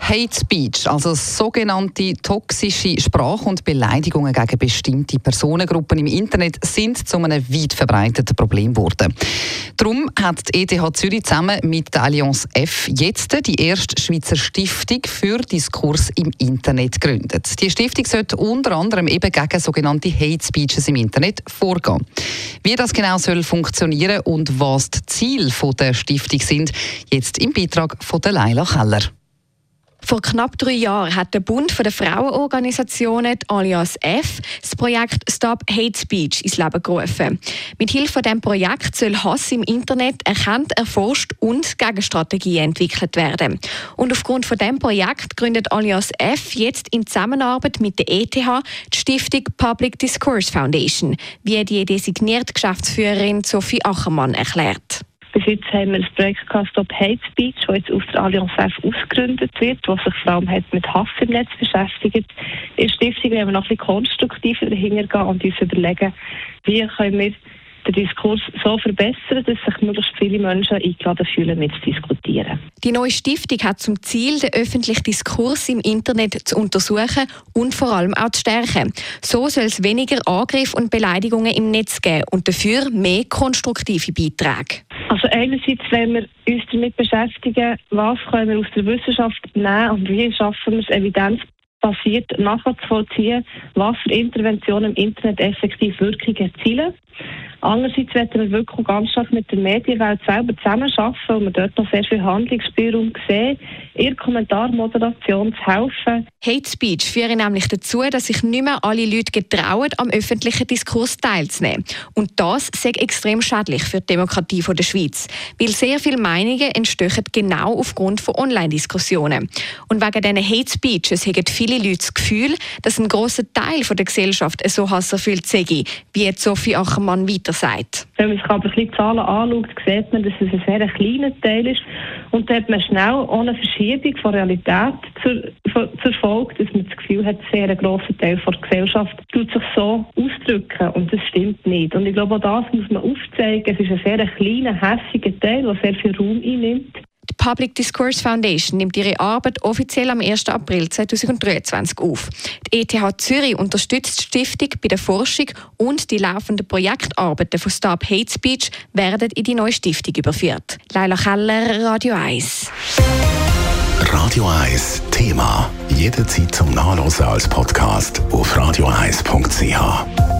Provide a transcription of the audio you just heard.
Hate Speech, also sogenannte toxische Sprache und Beleidigungen gegen bestimmte Personengruppen im Internet, sind zu einem weit verbreiteten Problem geworden. Darum hat die ETH Zürich zusammen mit der Allianz F jetzt die erste Schweizer Stiftung für Diskurs im Internet gegründet. Die Stiftung sollte unter anderem eben gegen sogenannte Hate Speeches im Internet vorgehen. Wie das genau soll funktionieren und was die Ziele der Stiftung sind, jetzt im Beitrag von Leila Keller. Vor knapp drei Jahren hat der Bund der Frauenorganisationen, Alias F, das Projekt Stop Hate Speech ins Leben gerufen. Mit Hilfe dieses Projekts soll Hass im Internet erkannt, erforscht und Gegenstrategien entwickelt werden. Und aufgrund von dem Projekt gründet Alias F jetzt in Zusammenarbeit mit der ETH die Stiftung Public Discourse Foundation, wie die designierte Geschäftsführerin Sophie Achermann erklärt. Bis jetzt haben wir das Projekt Stop Hate Speech, das jetzt aus der Allianz F ausgegründet wird, was sich vor allem mit Hass im Netz beschäftigt. In der Stiftung werden wir noch bisschen konstruktiver dahinter gehen und uns überlegen, wie können wir den Diskurs so verbessern, dass sich möglichst viele Menschen eingeladen fühlen, mitzudiskutieren. Die neue Stiftung hat zum Ziel, den öffentlichen Diskurs im Internet zu untersuchen und vor allem auch zu stärken. So soll es weniger Angriffe und Beleidigungen im Netz geben und dafür mehr konstruktive Beiträge. Also einerseits, wenn wir uns damit beschäftigen, was können wir aus der Wissenschaft nehmen und wie schaffen wir es evidenzbasiert nachzuvollziehen, was für Interventionen im Internet effektiv Wirkung erzielen. Andererseits werden wir wirklich ganz stark mit der Medienwelt selber zusammenarbeiten und wir dort noch sehr viel Handlungsspielraum sehen, ihr Kommentarmoderation zu helfen. Hate Speech führt nämlich dazu, dass sich nicht mehr alle Leute getrauen, am öffentlichen Diskurs teilzunehmen. Und das ist extrem schädlich für die Demokratie der Schweiz, weil sehr viele Meinungen entstehen genau aufgrund von Online-Diskussionen. Und wegen diesen Hate Speeches haben viele Leute das Gefühl, dass ein grosser Teil der Gesellschaft so hasserfüllt sei, wie jetzt Sophie Ackermann weiter weiter sagt. Wenn man sich aber die Zahlen anschaut, sieht man, dass es ein sehr kleiner Teil ist. Und da hat man schnell eine Verschiebung von Realität zur, Folge, dass man das Gefühl hat, sehr ein grosser Teil der Gesellschaft tut sich so ausdrücken. Und das stimmt nicht. Und ich glaube, auch das muss man aufzeigen. Es ist ein sehr kleiner, hässiger Teil, der sehr viel Raum einnimmt. Public Discourse Foundation nimmt ihre Arbeit offiziell am 1. April 2023 auf. Die ETH Zürich unterstützt die Stiftung bei der Forschung und die laufenden Projektarbeiten von Stop Hate Speech werden in die neue Stiftung überführt. Leila Keller, Radio 1. Radio 1 Thema. Jederzeit zum Nachlesen als Podcast auf radio1.ch.